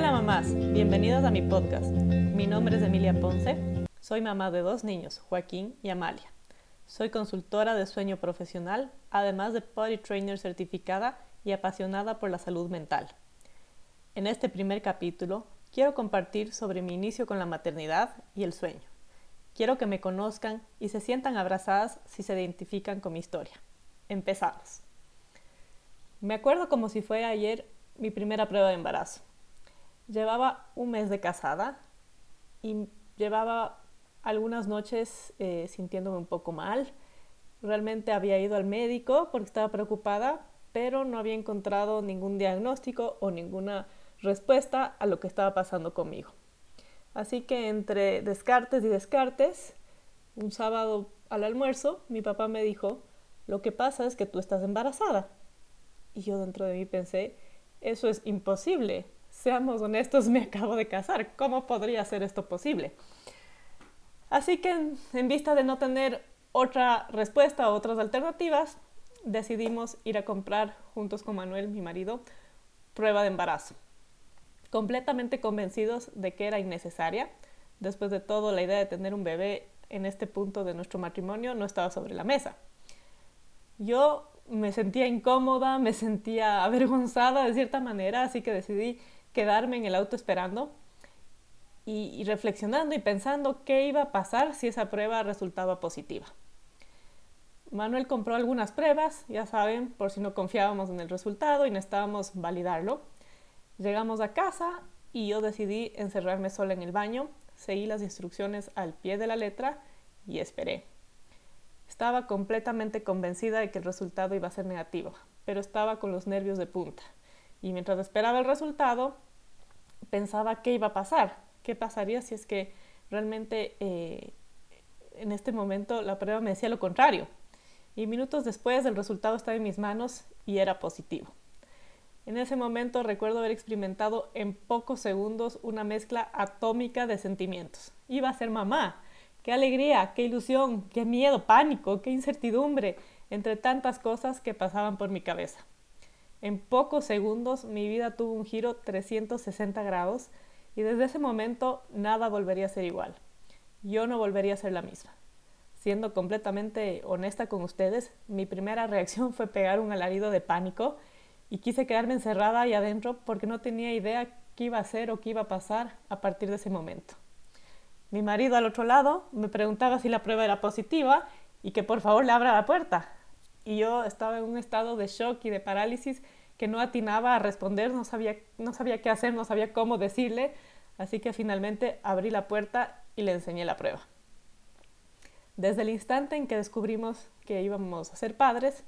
Hola mamás, bienvenidas a mi podcast. Mi nombre es Emilia Ponce, soy mamá de dos niños, Joaquín y Amalia. Soy consultora de sueño profesional, además de potty trainer certificada y apasionada por la salud mental. En este primer capítulo quiero compartir sobre mi inicio con la maternidad y el sueño. Quiero que me conozcan y se sientan abrazadas si se identifican con mi historia. Empezamos. Me acuerdo como si fue ayer mi primera prueba de embarazo. Llevaba un mes de casada y llevaba algunas noches eh, sintiéndome un poco mal. Realmente había ido al médico porque estaba preocupada, pero no había encontrado ningún diagnóstico o ninguna respuesta a lo que estaba pasando conmigo. Así que entre descartes y descartes, un sábado al almuerzo, mi papá me dijo, lo que pasa es que tú estás embarazada. Y yo dentro de mí pensé, eso es imposible. Seamos honestos, me acabo de casar. ¿Cómo podría ser esto posible? Así que en, vista de no tener otra respuesta o otras alternativas, decidimos ir a comprar juntos con Manuel, mi marido, prueba de embarazo. Completamente convencidos de que era innecesaria. Después de todo, la idea de tener un bebé en este punto de nuestro matrimonio no estaba sobre la mesa. Yo me sentía incómoda, me sentía avergonzada de cierta manera, así que decidí quedarme en el auto esperando y, reflexionando y pensando qué iba a pasar si esa prueba resultaba positiva. Manuel compró algunas pruebas, ya saben, por si no confiábamos en el resultado y necesitábamos validarlo. Llegamos a casa y yo decidí encerrarme sola en el baño, seguí las instrucciones al pie de la letra y esperé. Estaba completamente convencida de que el resultado iba a ser negativo, pero estaba con los nervios de punta. Y mientras esperaba el resultado, pensaba qué iba a pasar, qué pasaría si es que realmente eh, en este momento la prueba me decía lo contrario. Y minutos después el resultado estaba en mis manos y era positivo. En ese momento recuerdo haber experimentado en pocos segundos una mezcla atómica de sentimientos. Iba a ser mamá, Qué alegría, qué ilusión, qué miedo, pánico, qué incertidumbre, entre tantas cosas que pasaban por mi cabeza. En pocos segundos mi vida tuvo un giro 360 grados y desde ese momento nada volvería a ser igual. Yo no volvería a ser la misma. Siendo completamente honesta con ustedes, mi primera reacción fue pegar un alarido de pánico y quise quedarme encerrada ahí adentro porque no tenía idea qué iba a hacer o qué iba a pasar a partir de ese momento. Mi marido al otro lado me preguntaba si la prueba era positiva y que por favor le abra la puerta. Y yo estaba en un estado de shock y de parálisis que no atinaba a responder, no sabía, no sabía qué hacer, no sabía cómo decirle, así que finalmente abrí la puerta y le enseñé la prueba. Desde el instante en que descubrimos que íbamos a ser padres,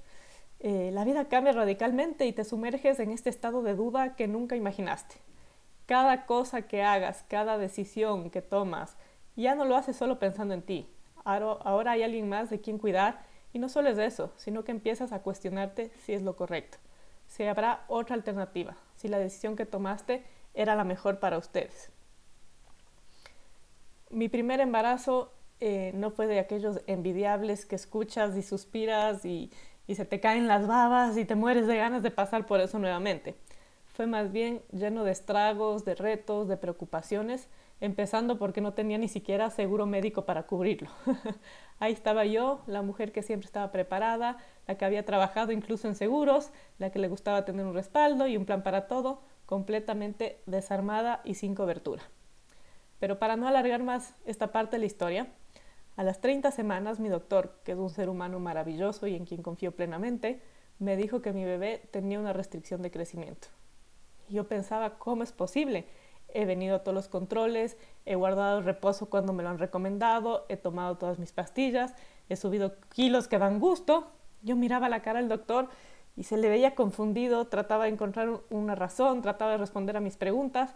eh, la vida cambia radicalmente y te sumerges en este estado de duda que nunca imaginaste. Cada cosa que hagas, cada decisión que tomas, ya no lo haces solo pensando en ti. Ahora, hay alguien más de quien cuidar y no solo es eso, sino que empiezas a cuestionarte si es lo correcto, si habrá otra alternativa, si la decisión que tomaste era la mejor para ustedes. Mi primer embarazo eh, no fue de aquellos envidiables que escuchas y suspiras y se te caen las babas y te mueres de ganas de pasar por eso nuevamente. Fue más bien lleno de estragos, de retos, de preocupaciones empezando porque no tenía ni siquiera seguro médico para cubrirlo. Ahí estaba yo, la mujer que siempre estaba preparada, la que había trabajado incluso en seguros, la que le gustaba tener un respaldo y un plan para todo, completamente desarmada y sin cobertura. Pero para no alargar más esta parte de la historia, a las 30 semanas mi doctor, que es un ser humano maravilloso y en quien confío plenamente, me dijo que mi bebé tenía una restricción de crecimiento. Yo pensaba, ¿cómo es posible? He venido a todos los controles, he guardado reposo cuando me lo han recomendado, he tomado todas mis pastillas, he subido kilos que dan gusto. Yo miraba la cara del doctor y se le veía confundido, trataba de encontrar una razón, trataba de responder a mis preguntas,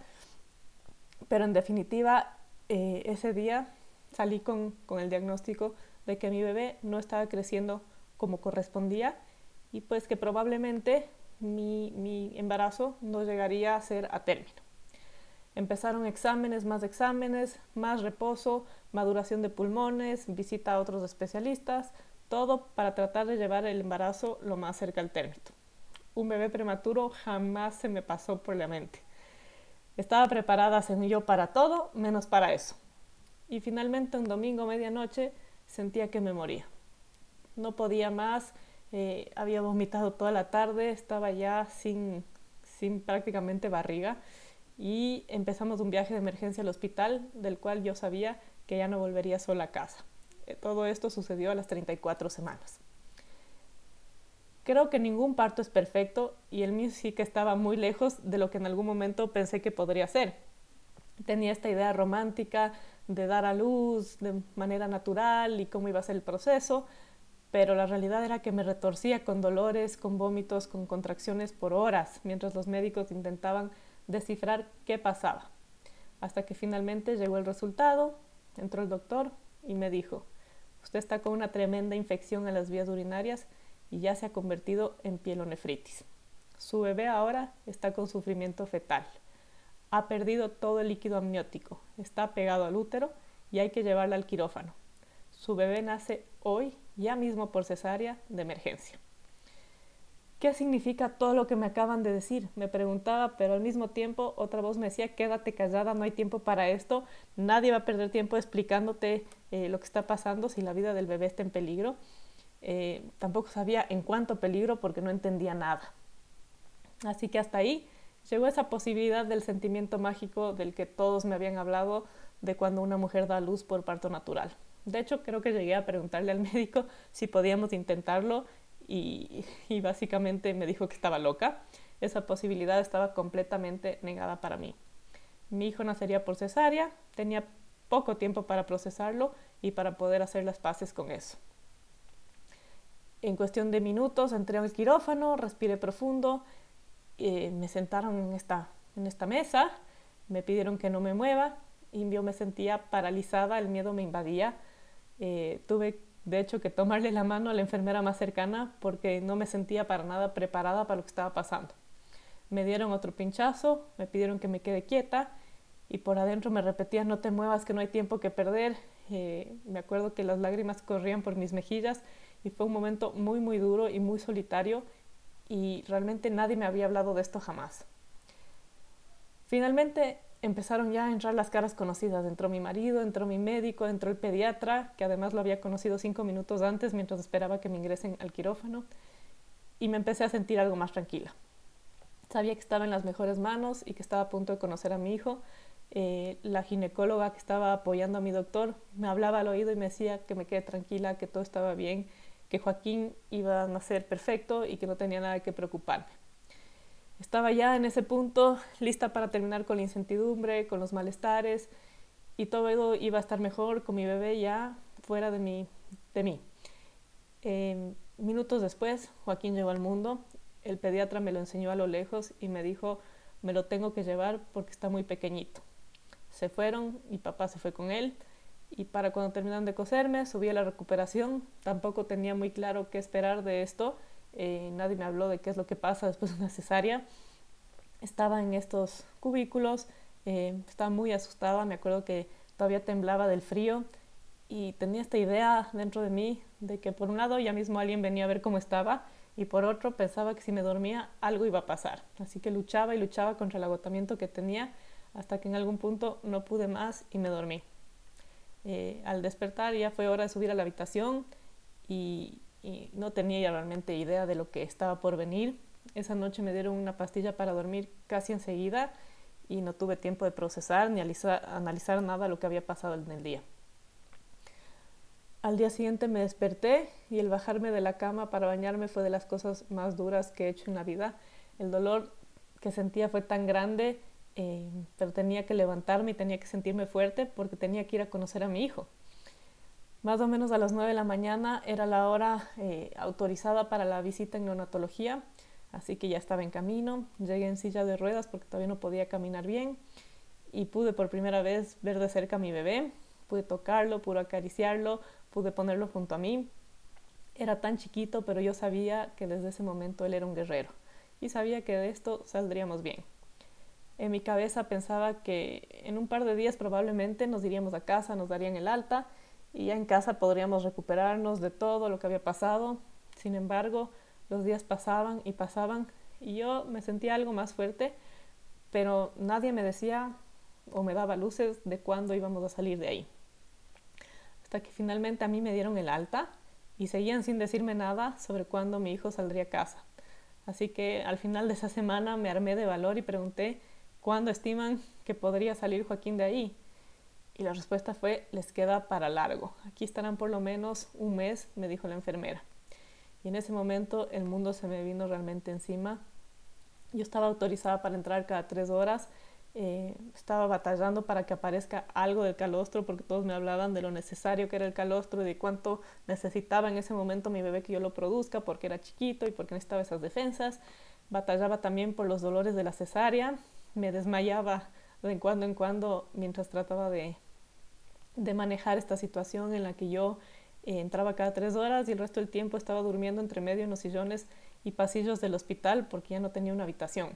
pero en definitiva eh, ese día salí con, el diagnóstico de que mi bebé no estaba creciendo como correspondía y pues que probablemente mi embarazo no llegaría a ser a término. Empezaron exámenes, más exámenes, más reposo, maduración de pulmones, visita a otros especialistas, todo para tratar de llevar el embarazo lo más cerca al término. Un bebé prematuro jamás se me pasó por la mente. Estaba preparada, según yo, para todo, menos para eso. Y finalmente, un domingo, medianoche, sentía que me moría. No podía más, eh, había vomitado toda la tarde, estaba ya sin, sin prácticamente barriga y empezamos un viaje de emergencia al hospital del cual yo sabía que ya no volvería sola a casa. Eh, todo esto sucedió a las 34 semanas. Creo que ningún parto es perfecto y el mío sí que estaba muy lejos de lo que en algún momento pensé que podría ser. Tenía esta idea romántica de dar a luz de manera natural y cómo iba a ser el proceso, pero la realidad era que me retorcía con dolores, con vómitos, con contracciones por horas, mientras los médicos intentaban descifrar qué pasaba. Hasta que finalmente llegó el resultado, entró el doctor y me dijo, usted está con una tremenda infección en las vías urinarias y ya se ha convertido en pielonefritis. Su bebé ahora está con sufrimiento fetal. Ha perdido todo el líquido amniótico, está pegado al útero y hay que llevarla al quirófano. Su bebé nace hoy, ya mismo por cesárea, de emergencia. ¿Qué significa todo lo que me acaban de decir? Me preguntaba, pero al mismo tiempo otra voz me decía, quédate callada, no hay tiempo para esto, nadie va a perder tiempo explicándote eh, lo que está pasando si la vida del bebé está en peligro. Eh, tampoco sabía en cuánto peligro porque no entendía nada. Así que hasta ahí llegó esa posibilidad del sentimiento mágico del que todos me habían hablado de cuando una mujer da luz por parto natural. De hecho, creo que llegué a preguntarle al médico si podíamos intentarlo y, básicamente me dijo que estaba loca. Esa posibilidad estaba completamente negada para mí. Mi hijo nacería por cesárea, tenía poco tiempo para procesarlo y para poder hacer las paces con eso. En cuestión de minutos entré al quirófano, respiré profundo, eh, me sentaron en esta, en esta mesa, me pidieron que no me mueva y yo me sentía paralizada, el miedo me invadía. Eh, tuve de hecho, que tomarle la mano a la enfermera más cercana porque no me sentía para nada preparada para lo que estaba pasando. Me dieron otro pinchazo, me pidieron que me quede quieta y por adentro me repetían no te muevas, que no hay tiempo que perder. Eh, me acuerdo que las lágrimas corrían por mis mejillas y fue un momento muy, muy duro y muy solitario y realmente nadie me había hablado de esto jamás. Finalmente empezaron ya a entrar las caras conocidas. Entró mi marido, entró mi médico, entró el pediatra, que además lo había conocido cinco minutos antes mientras esperaba que me ingresen al quirófano, y me empecé a sentir algo más tranquila. Sabía que estaba en las mejores manos y que estaba a punto de conocer a mi hijo. Eh, la ginecóloga que estaba apoyando a mi doctor me hablaba al oído y me decía que me quede tranquila, que todo estaba bien, que Joaquín iba a nacer perfecto y que no tenía nada que preocuparme. Estaba ya en ese punto lista para terminar con la incertidumbre, con los malestares y todo iba a estar mejor con mi bebé ya fuera de mí. Em, minutos después, Joaquín llegó al mundo. El pediatra me lo enseñó a lo lejos y me dijo, me lo tengo que llevar porque está muy pequeñito. Se fueron, y papá se fue con él y para cuando terminaron de coserme subí a la recuperación. Tampoco tenía muy claro qué esperar de esto eh, nadie me habló de qué es lo que pasa después de una cesárea. Estaba en estos cubículos, eh, estaba muy asustada, me acuerdo que todavía temblaba del frío y tenía esta idea dentro de mí de que por un lado ya mismo alguien venía a ver cómo estaba y por otro pensaba que si me dormía algo iba a pasar. Así que luchaba y luchaba contra el agotamiento que tenía hasta que en algún punto no pude más y me dormí. Eh, al despertar ya fue hora de subir a la habitación y, y no tenía realmente idea de lo que estaba por venir. Esa noche me dieron una pastilla para dormir casi enseguida y no tuve tiempo de procesar ni analizar, nada de lo que había pasado en el día. Al día siguiente me desperté y el bajarme de la cama para bañarme fue de las cosas más duras que he hecho en la vida. El dolor que sentía fue tan grande, eh, pero tenía que levantarme y tenía que sentirme fuerte porque tenía que ir a conocer a mi hijo. Más o menos a las 9 de la mañana era la hora eh, autorizada para la visita en neonatología, así que ya estaba en camino. Llegué en silla de ruedas porque todavía no podía caminar bien y pude por primera vez ver de cerca a mi bebé. Pude tocarlo, pude acariciarlo, pude ponerlo junto a mí. Era tan chiquito, pero yo sabía que desde ese momento él era un guerrero y sabía que de esto saldríamos bien. En mi cabeza pensaba que en un par de días probablemente nos iríamos a casa, nos darían el alta y ya en casa podríamos recuperarnos de todo lo que había pasado. Sin embargo, los días pasaban y pasaban y yo me sentía algo más fuerte, pero nadie me decía o me daba luces de cuándo íbamos a salir de ahí. Hasta que finalmente a mí me dieron el alta y seguían sin decirme nada sobre cuándo mi hijo saldría a casa. Así que al final de esa semana me armé de valor y pregunté cuándo estiman que podría salir Joaquín de ahí. Y la respuesta fue, les queda para largo. Aquí estarán por lo menos un mes, me dijo la enfermera. Y en ese momento el mundo se me vino realmente encima. Yo estaba autorizada para entrar cada tres horas. Eh, estaba batallando para que aparezca algo del calostro porque todos me hablaban de lo necesario que era el calostro y de cuánto necesitaba en ese momento mi bebé que yo lo produzca porque era chiquito y porque necesitaba esas defensas. Batallaba también por los dolores de la cesárea. Me desmayaba de cuando en cuando mientras trataba de, de manejar esta situación en la que yo eh, entraba cada tres horas y el resto del tiempo estaba durmiendo entre medio en los sillones y pasillos del hospital porque ya no tenía una habitación.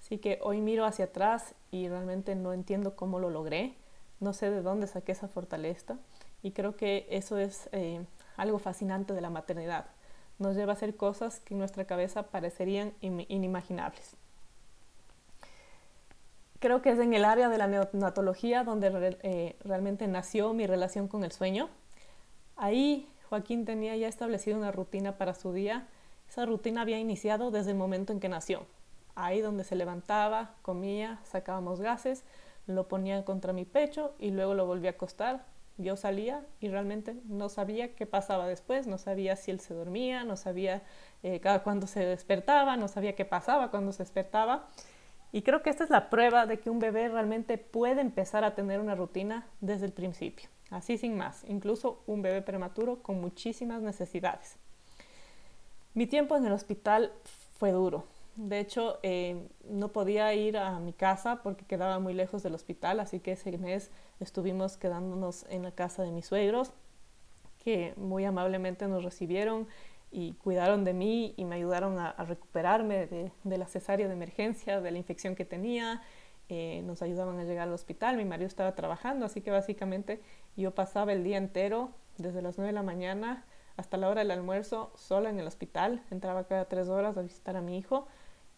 Así que hoy miro hacia atrás y realmente no entiendo cómo lo logré, no sé de dónde saqué esa fortaleza y creo que eso es eh, algo fascinante de la maternidad. Nos lleva a hacer cosas que en nuestra cabeza parecerían inimaginables creo que es en el área de la neonatología donde eh, realmente nació mi relación con el sueño. Ahí Joaquín tenía ya establecido una rutina para su día. Esa rutina había iniciado desde el momento en que nació. Ahí donde se levantaba, comía, sacábamos gases, lo ponía contra mi pecho y luego lo volvía a acostar. Yo salía y realmente no sabía qué pasaba después, no sabía si él se dormía, no sabía eh, cada cuándo se despertaba, no sabía qué pasaba cuando se despertaba. Y creo que esta es la prueba de que un bebé realmente puede empezar a tener una rutina desde el principio, así sin más, incluso un bebé prematuro con muchísimas necesidades. Mi tiempo en el hospital fue duro. De hecho, eh, no podía ir a mi casa porque quedaba muy lejos del hospital, así que ese mes estuvimos quedándonos en la casa de mis suegros, que muy amablemente nos recibieron y cuidaron de mí y me ayudaron a, recuperarme de, cesárea de emergencia, de la infección que tenía. Eh, nos ayudaban a llegar al hospital. Mi marido estaba trabajando, así que básicamente yo pasaba el día entero, desde las 9 de la mañana hasta la hora del almuerzo, sola en el hospital. Entraba cada tres horas a visitar a mi hijo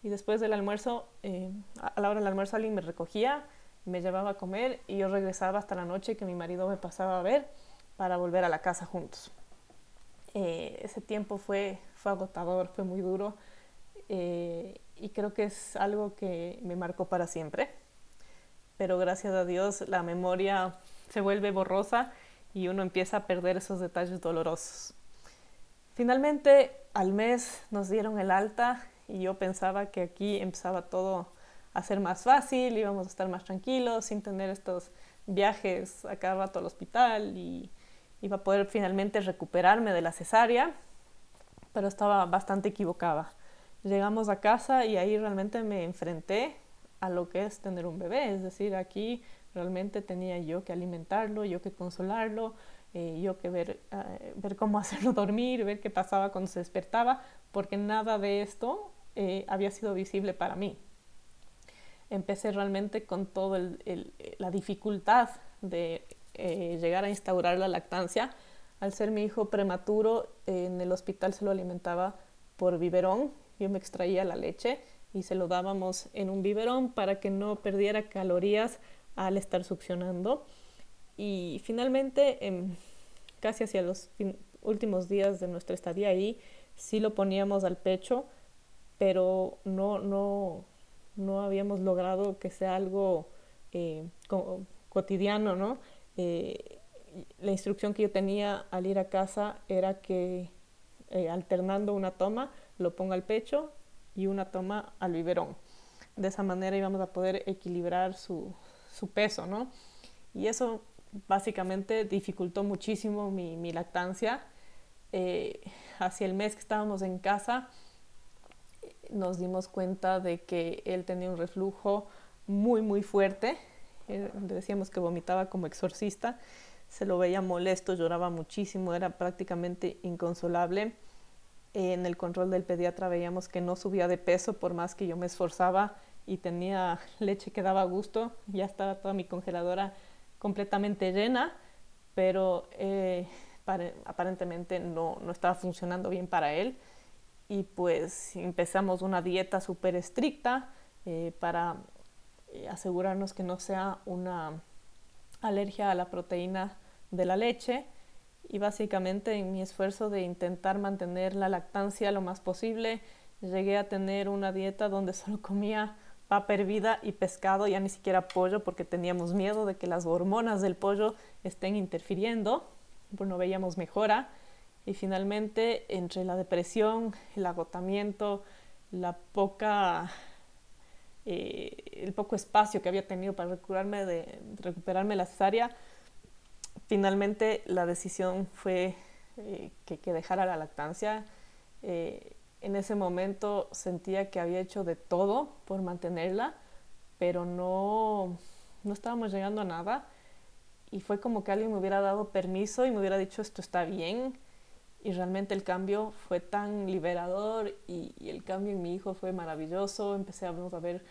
y después del almuerzo, eh, a la hora del almuerzo alguien me recogía, me llevaba a comer y yo regresaba hasta la noche que mi marido me pasaba a ver para volver a la casa juntos. Eh, ese tiempo fue, fue agotador, fue muy duro eh, y creo que es algo que me marcó para siempre. Pero gracias a Dios la memoria se vuelve borrosa y uno empieza a perder esos detalles dolorosos. Finalmente, al mes nos dieron el alta y yo pensaba que aquí empezaba todo a ser más fácil, íbamos a estar más tranquilos, sin tener estos viajes a cada rato al hospital y iba a poder finalmente recuperarme de la cesárea, pero estaba bastante equivocada. Llegamos a casa y ahí realmente me enfrenté a lo que es tener un bebé, es decir, aquí realmente tenía yo que alimentarlo, yo que consolarlo, eh, yo que ver, eh, ver cómo hacerlo dormir, ver qué pasaba cuando se despertaba, porque nada de esto eh, había sido visible para mí. Empecé realmente con toda la dificultad de eh, llegar a instaurar la lactancia. Al ser mi hijo prematuro, en el hospital se lo alimentaba por biberón. Yo me extraía la leche y se lo dábamos en un biberón para que no perdiera calorías al estar succionando. Y finalmente, casi hacia los últimos días de nuestra estadía ahí, sí lo poníamos al pecho, pero no, no, no habíamos logrado que sea algo eh, cotidiano, ¿no? Eh, la instrucción que yo tenía al ir a casa era que eh, alternando una toma lo ponga al pecho y una toma al biberón. De esa manera íbamos a poder equilibrar su, peso, ¿no? Y eso básicamente dificultó muchísimo mi, lactancia. Eh, hacia el mes que estábamos en casa, nos dimos cuenta de que él tenía un reflujo muy, muy fuerte eh, decíamos que vomitaba como exorcista, se lo veía molesto, lloraba muchísimo, era prácticamente inconsolable. En el control del pediatra veíamos que no subía de peso por más que yo me esforzaba y tenía leche que daba gusto, ya estaba toda mi congeladora completamente llena, pero eh, aparentemente no, no estaba funcionando bien para él y pues empezamos una dieta súper estricta eh, para asegurarnos que no sea una alergia a la proteína de la leche y básicamente en mi esfuerzo de intentar mantener la lactancia lo más posible, llegué a tener una dieta donde solo comía papa hervida y pescado, ya ni siquiera pollo, porque teníamos miedo de que las hormonas del pollo estén interfiriendo, pues no veíamos mejora. Y finalmente, entre la depresión, el agotamiento, la poca, eh, el poco espacio que había tenido para recuperarme de, recuperarme la cesárea, finalmente la decisión fue eh, que, que, dejara la lactancia. Eh, en ese momento sentía que había hecho de todo por mantenerla, pero no, no estábamos llegando a nada. Y fue como que alguien me hubiera dado permiso y me hubiera dicho esto está bien. Y realmente el cambio fue tan liberador y, el cambio en mi hijo fue maravilloso. Empecé a, ver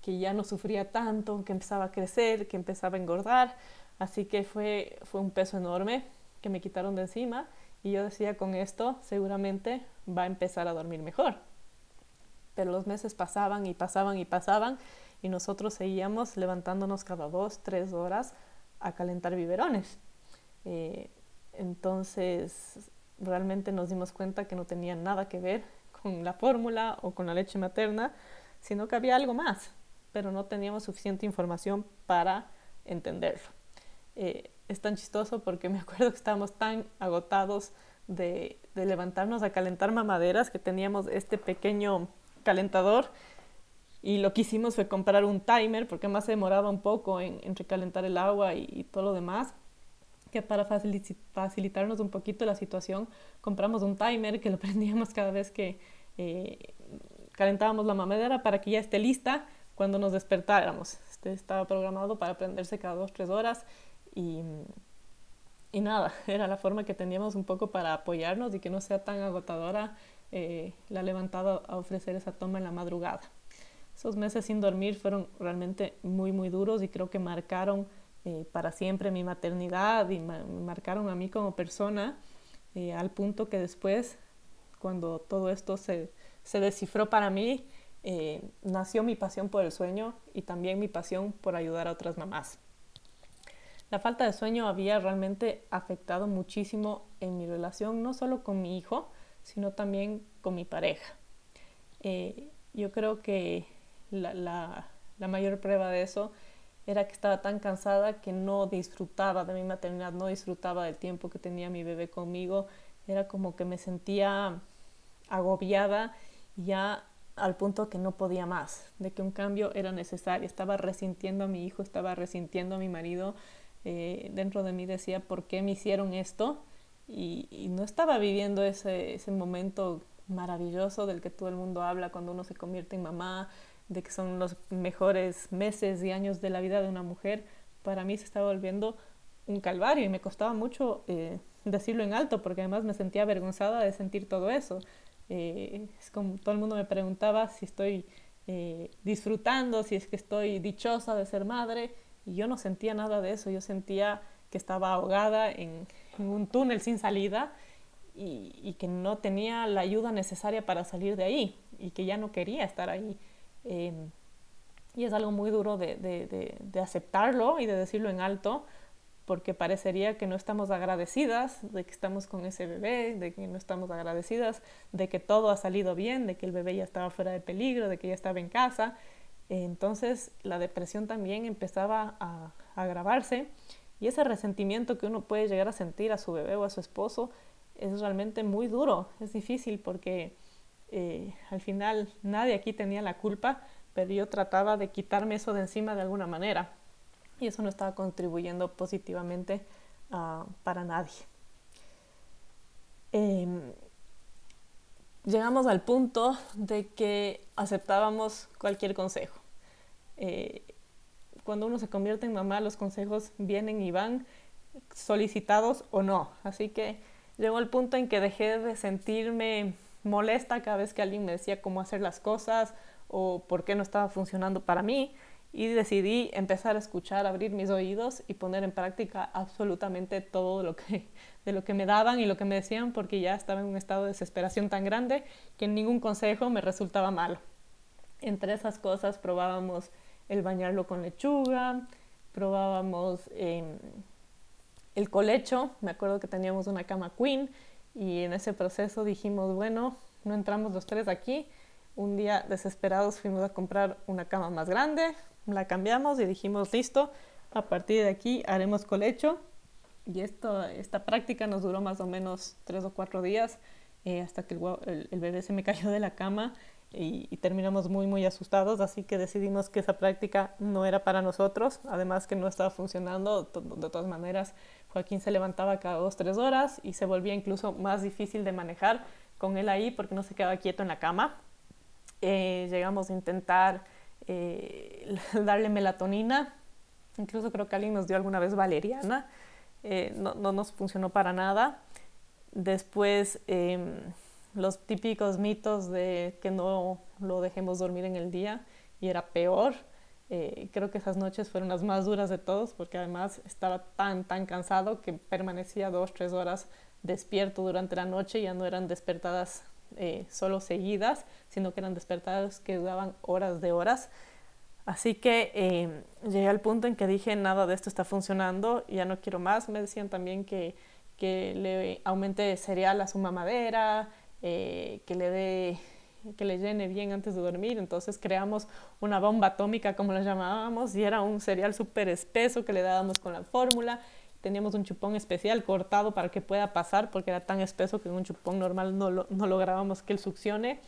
que ya no sufría tanto, que empezaba a crecer, que empezaba a engordar. Así que fue, fue un peso enorme que me quitaron de encima y yo decía, con esto seguramente va a empezar a dormir mejor. Pero los meses pasaban y pasaban y pasaban y nosotros seguíamos levantándonos cada dos, tres horas a calentar biberones. Eh, entonces realmente nos dimos cuenta que no tenía nada que ver con la fórmula o con la leche materna, sino que había algo más, pero no teníamos suficiente información para entenderlo. Eh, es tan chistoso porque me acuerdo que estábamos tan agotados de, levantarnos a calentar mamaderas que teníamos este pequeño calentador y lo que hicimos fue comprar un timer porque más se demoraba un poco en, recalentar el agua y, todo lo demás que para facilitarnos un poquito la situación compramos un timer que lo prendíamos cada vez que eh, calentábamos la mamadera para que ya esté lista cuando nos despertáramos. Este estaba programado para prenderse cada dos, tres horas y, y nada, era la forma que teníamos un poco para apoyarnos y que no sea tan agotadora eh, la levantada a ofrecer esa toma en la madrugada. Esos meses sin dormir fueron realmente muy, muy duros y creo que marcaron eh, para siempre mi maternidad y me marcaron a mí como persona eh, al punto que después, cuando todo esto se, se descifró para mí, nació mi pasión por el sueño y también mi pasión por ayudar a otras mamás. La falta de sueño había realmente afectado muchísimo en mi relación, no solo con mi hijo, sino también con mi pareja. Eh, yo creo que la, mayor prueba de eso era que estaba tan cansada que no disfrutaba de mi maternidad, no disfrutaba del tiempo que tenía mi bebé conmigo. Era como que me sentía agobiada ya al punto que no podía más, de que un cambio era necesario. Estaba resintiendo a mi hijo, estaba resintiendo a mi marido, eh, dentro de mí decía, ¿por qué me hicieron esto? Y, no estaba viviendo ese, ese, momento maravilloso del que todo el mundo habla cuando uno se convierte en mamá, de que son los mejores meses y años de la vida de una mujer. Para mí se estaba volviendo un calvario y me costaba mucho eh, decirlo en alto porque además me sentía avergonzada de sentir todo eso. Eh, es como todo el mundo me preguntaba si estoy disfrutando, si es que estoy dichosa de ser madre y yo no sentía nada de eso, yo sentía que estaba ahogada en, un túnel sin salida y, que no tenía la ayuda necesaria para salir de ahí y que ya no quería estar ahí. Em, y es algo muy duro de, de, aceptarlo y de decirlo en alto, porque parecería que no estamos agradecidas de que estamos con ese bebé, de que no estamos agradecidas de que todo ha salido bien, de que el bebé ya estaba fuera de peligro, de que ya estaba en casa. Entonces la depresión también empezaba a, agravarse y ese resentimiento que uno puede llegar a sentir a su bebé o a su esposo es realmente muy duro, es difícil porque eh, al final nadie aquí tenía la culpa, pero yo trataba de quitarme eso de encima de alguna manera y eso no estaba contribuyendo positivamente uh, para nadie. Em, llegamos al punto de que aceptábamos cualquier consejo. Eh, cuando uno se convierte en mamá, los consejos vienen y van solicitados o no. Así que llegó el punto en que dejé de sentirme molesta cada vez que alguien me decía cómo hacer las cosas o por qué no estaba funcionando para mí y decidí empezar a escuchar, abrir mis oídos y poner en práctica absolutamente todo lo que, de lo que me daban y lo que me decían porque ya estaba en un estado de desesperación tan grande que ningún consejo me resultaba malo. Entre esas cosas probábamos el bañarlo con lechuga, probábamos em, el colecho, me acuerdo que teníamos una cama queen y en ese proceso dijimos, bueno, no entramos los tres aquí, un día desesperados fuimos a comprar una cama más grande, la cambiamos y dijimos, listo, a partir de aquí haremos colecho. Y esto, esta práctica nos duró más o menos tres o cuatro días eh, hasta que el, el, bebé se me cayó de la cama y, terminamos muy, muy asustados. Así que decidimos que esa práctica no era para nosotros. Además que no estaba funcionando. De todas maneras, Joaquín se levantaba cada dos, tres horas y se volvía incluso más difícil de manejar con él ahí porque no se quedaba quieto en la cama. Eh, llegamos a intentar eh, darle melatonina, incluso creo que alguien nos dio alguna vez valeriana, eh, no, no, nos funcionó para nada. Después, em, los típicos mitos de que no lo dejemos dormir en el día y era peor. Creo que esas noches fueron las más duras de todos porque además estaba tan, tan cansado que permanecía dos, tres horas despierto durante la noche, ya no eran despertadas eh, solo seguidas, sino que eran despertadas que duraban horas de horas. Así que eh, llegué al punto en que dije, nada de esto está funcionando, ya no quiero más. Me decían también que, que le aumente cereal a su mamadera, eh, que le dé que le llene bien antes de dormir. Entonces creamos una bomba atómica, como la llamábamos, y era un cereal súper espeso que le dábamos con la fórmula teníamos un chupón especial cortado para que pueda pasar porque era tan espeso que en un chupón normal no, no lográbamos que él succione.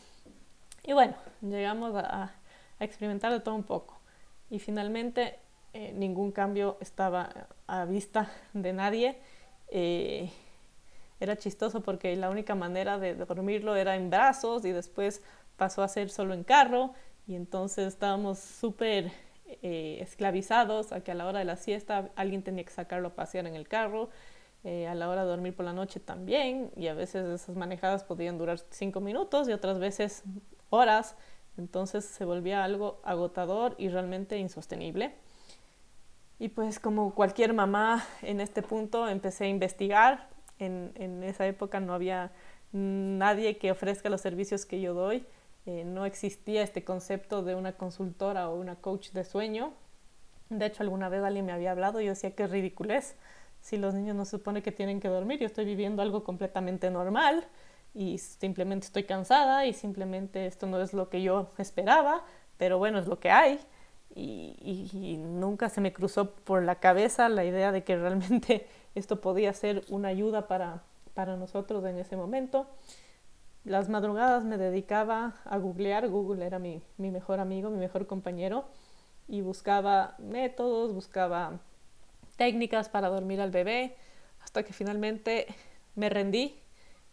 Y bueno, llegamos a, a, experimentar de todo un poco. Y finalmente eh, ningún cambio estaba a vista de nadie. Eh, era chistoso porque la única manera de dormirlo era en brazos y después pasó a ser solo en carro. Y entonces estábamos súper eh, esclavizados a que a la hora de la siesta alguien tenía que sacarlo a pasear en el carro, eh, a la hora de dormir por la noche también, y a veces esas manejadas podían durar cinco minutos y otras veces horas, entonces se volvía algo agotador y realmente insostenible. Y pues como cualquier mamá en este punto empecé a investigar, en, esa época no había nadie que ofrezca los servicios que yo doy, eh, no existía este concepto de una consultora o una coach de sueño. De hecho, alguna vez alguien me había hablado y yo decía que ridiculez. Si los niños no se supone que tienen que dormir, yo estoy viviendo algo completamente normal y simplemente estoy cansada y simplemente esto no es lo que yo esperaba, pero bueno, es lo que hay. Y, nunca se me cruzó por la cabeza la idea de que realmente esto podía ser una ayuda para, para nosotros en ese momento las madrugadas me dedicaba a googlear, Google era mi, mejor amigo, mi mejor compañero, y buscaba métodos, buscaba técnicas para dormir al bebé, hasta que finalmente me rendí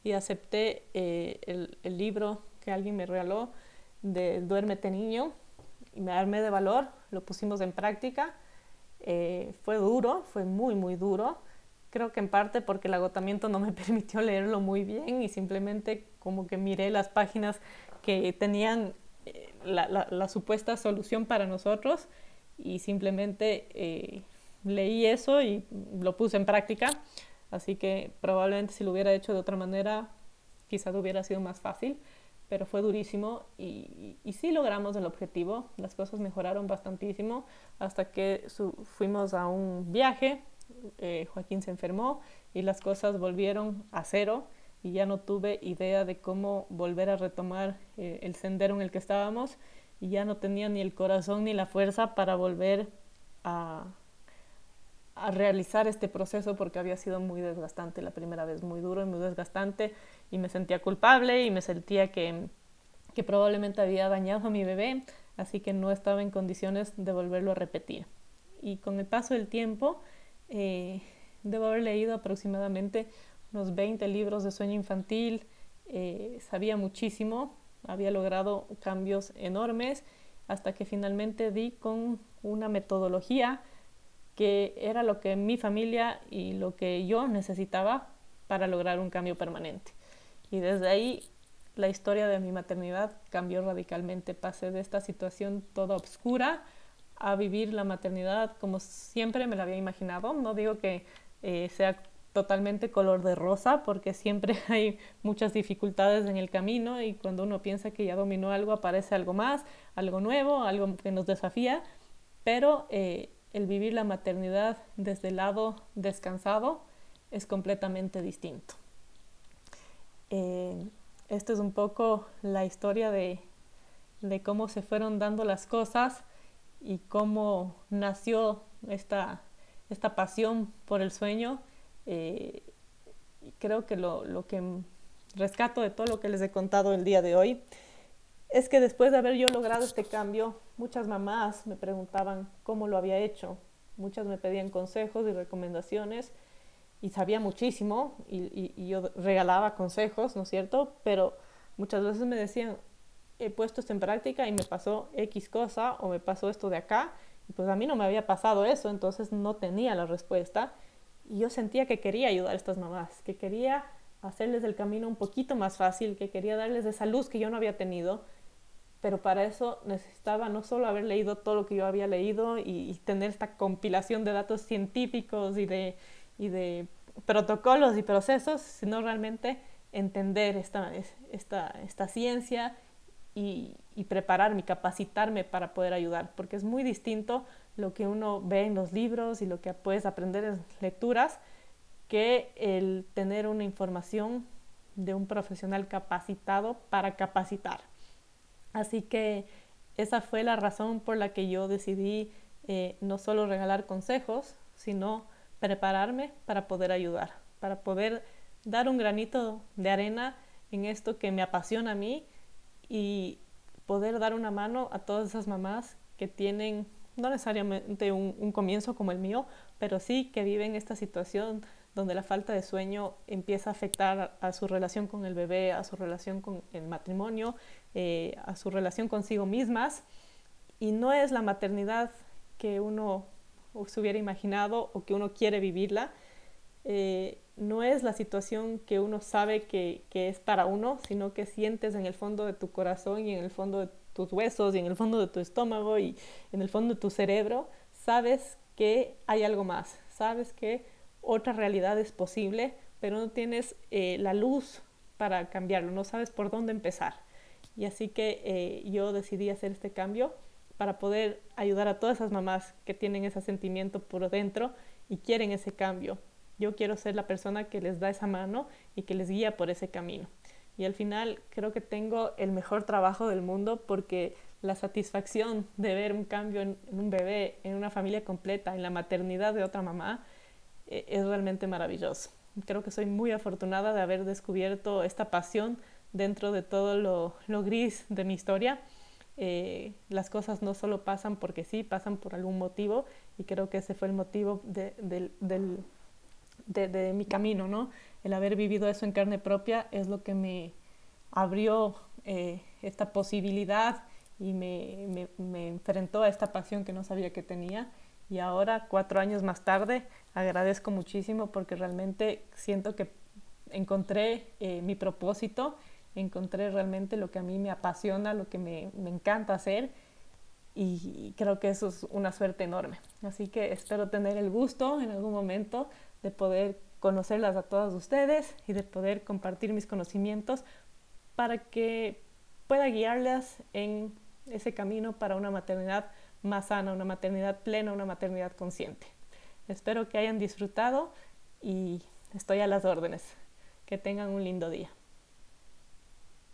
y acepté eh, el, libro que alguien me regaló de Duérmete niño, y me armé de valor, lo pusimos en práctica. Eh, fue duro, fue muy, muy duro. Creo que en parte porque el agotamiento no me permitió leerlo muy bien y simplemente como que miré las páginas que tenían eh, la, supuesta solución para nosotros y simplemente eh, leí eso y lo puse en práctica. Así que probablemente si lo hubiera hecho de otra manera, quizás hubiera sido más fácil, pero fue durísimo y, y, sí logramos el objetivo. Las cosas mejoraron bastantísimo hasta que fuimos a un viaje. Eh, Joaquín se enfermó y las cosas volvieron a cero y ya no tuve idea de cómo volver a retomar eh, el sendero en el que estábamos y ya no tenía ni el corazón ni la fuerza para volver a, a realizar este proceso porque había sido muy desgastante la primera vez, muy duro y muy desgastante y me sentía culpable y me sentía que, que probablemente había dañado a mi bebé, así que no estaba en condiciones de volverlo a repetir. Y con el paso del tiempo, eh, debo haber leído aproximadamente unos 20 libros de sueño infantil, eh, sabía muchísimo, había logrado cambios enormes hasta que finalmente di con una metodología que era lo que mi familia y lo que yo necesitaba para lograr un cambio permanente. Y desde ahí la historia de mi maternidad cambió radicalmente. Pasé de esta situación toda oscura a vivir la maternidad como siempre me la había imaginado. No digo que eh, sea totalmente color de rosa porque siempre hay muchas dificultades en el camino y cuando uno piensa que ya dominó algo aparece algo más, algo nuevo, algo que nos desafía, pero eh, el vivir la maternidad desde el lado descansado es completamente distinto. Eh, esto es un poco la historia de, cómo se fueron dando las cosas y cómo nació esta, esta pasión por el sueño. Eh, creo que lo, lo, que rescato de todo lo que les he contado el día de hoy es que después de haber yo logrado este cambio, muchas mamás me preguntaban cómo lo había hecho. Muchas me pedían consejos y recomendaciones y sabía muchísimo y, yo regalaba consejos, ¿no es cierto? Pero muchas veces me decían, he puesto esto en práctica y me pasó X cosa o me pasó esto de acá y pues a mí no me había pasado eso, entonces no tenía la respuesta. Y yo sentía que quería ayudar a estas mamás, que quería hacerles el camino un poquito más fácil, que quería darles esa luz que yo no había tenido, pero para eso necesitaba no solo haber leído todo lo que yo había leído y tener esta compilación de datos científicos y de y de protocolos y procesos, sino realmente entender esta, esta, esta ciencia y, y, prepararme, capacitarme para poder ayudar, porque es muy distinto lo que uno ve en los libros y lo que puedes aprender en lecturas que el tener una información de un profesional capacitado para capacitar. Así que esa fue la razón por la que yo decidí eh, no solo regalar consejos, sino prepararme para poder ayudar, para poder dar un granito de arena en esto que me apasiona a mí y poder dar una mano a todas esas mamás que tienen, no necesariamente un, comienzo como el mío, pero sí que viven esta situación donde la falta de sueño empieza a afectar a su relación con el bebé, a su relación con el matrimonio, eh, a su relación consigo mismas. Y no es la maternidad que uno se hubiera imaginado o que uno quiere vivirla. Eh, no es la situación que uno sabe que, que, es para uno, sino que sientes en el fondo de tu corazón y en el fondo de tus huesos y en el fondo de tu estómago y en el fondo de tu cerebro, sabes que hay algo más, sabes que otra realidad es posible, pero no tienes eh, la luz para cambiarlo, no sabes por dónde empezar. Y así que eh, yo decidí hacer este cambio para poder ayudar a todas esas mamás que tienen ese sentimiento por dentro y quieren ese cambio. Yo quiero ser la persona que les da esa mano y que les guía por ese camino. Y al final creo que tengo el mejor trabajo del mundo porque la satisfacción de ver un cambio en, un bebé, en una familia completa, en la maternidad de otra mamá, eh, es realmente maravilloso. Creo que soy muy afortunada de haber descubierto esta pasión dentro de todo lo, lo gris de mi historia eh, las cosas no solo pasan porque sí, pasan por algún motivo y creo que ese fue el motivo de, de, mi camino, ¿no? El haber vivido eso en carne propia es lo que me abrió eh, esta posibilidad y me, me, me, enfrentó a esta pasión que no sabía que tenía. Y ahora, cuatro años más tarde, agradezco muchísimo porque realmente siento que encontré eh, mi propósito encontré realmente lo que a mí me apasiona, lo que me, encanta hacer y creo que eso es una suerte enorme. Así que espero tener el gusto en algún momento de poder conocerlas a todas ustedes y de poder compartir mis conocimientos para que pueda guiarlas en ese camino para una maternidad más sana, una maternidad plena, una maternidad consciente. Espero que hayan disfrutado y estoy a las órdenes. Que tengan un lindo día.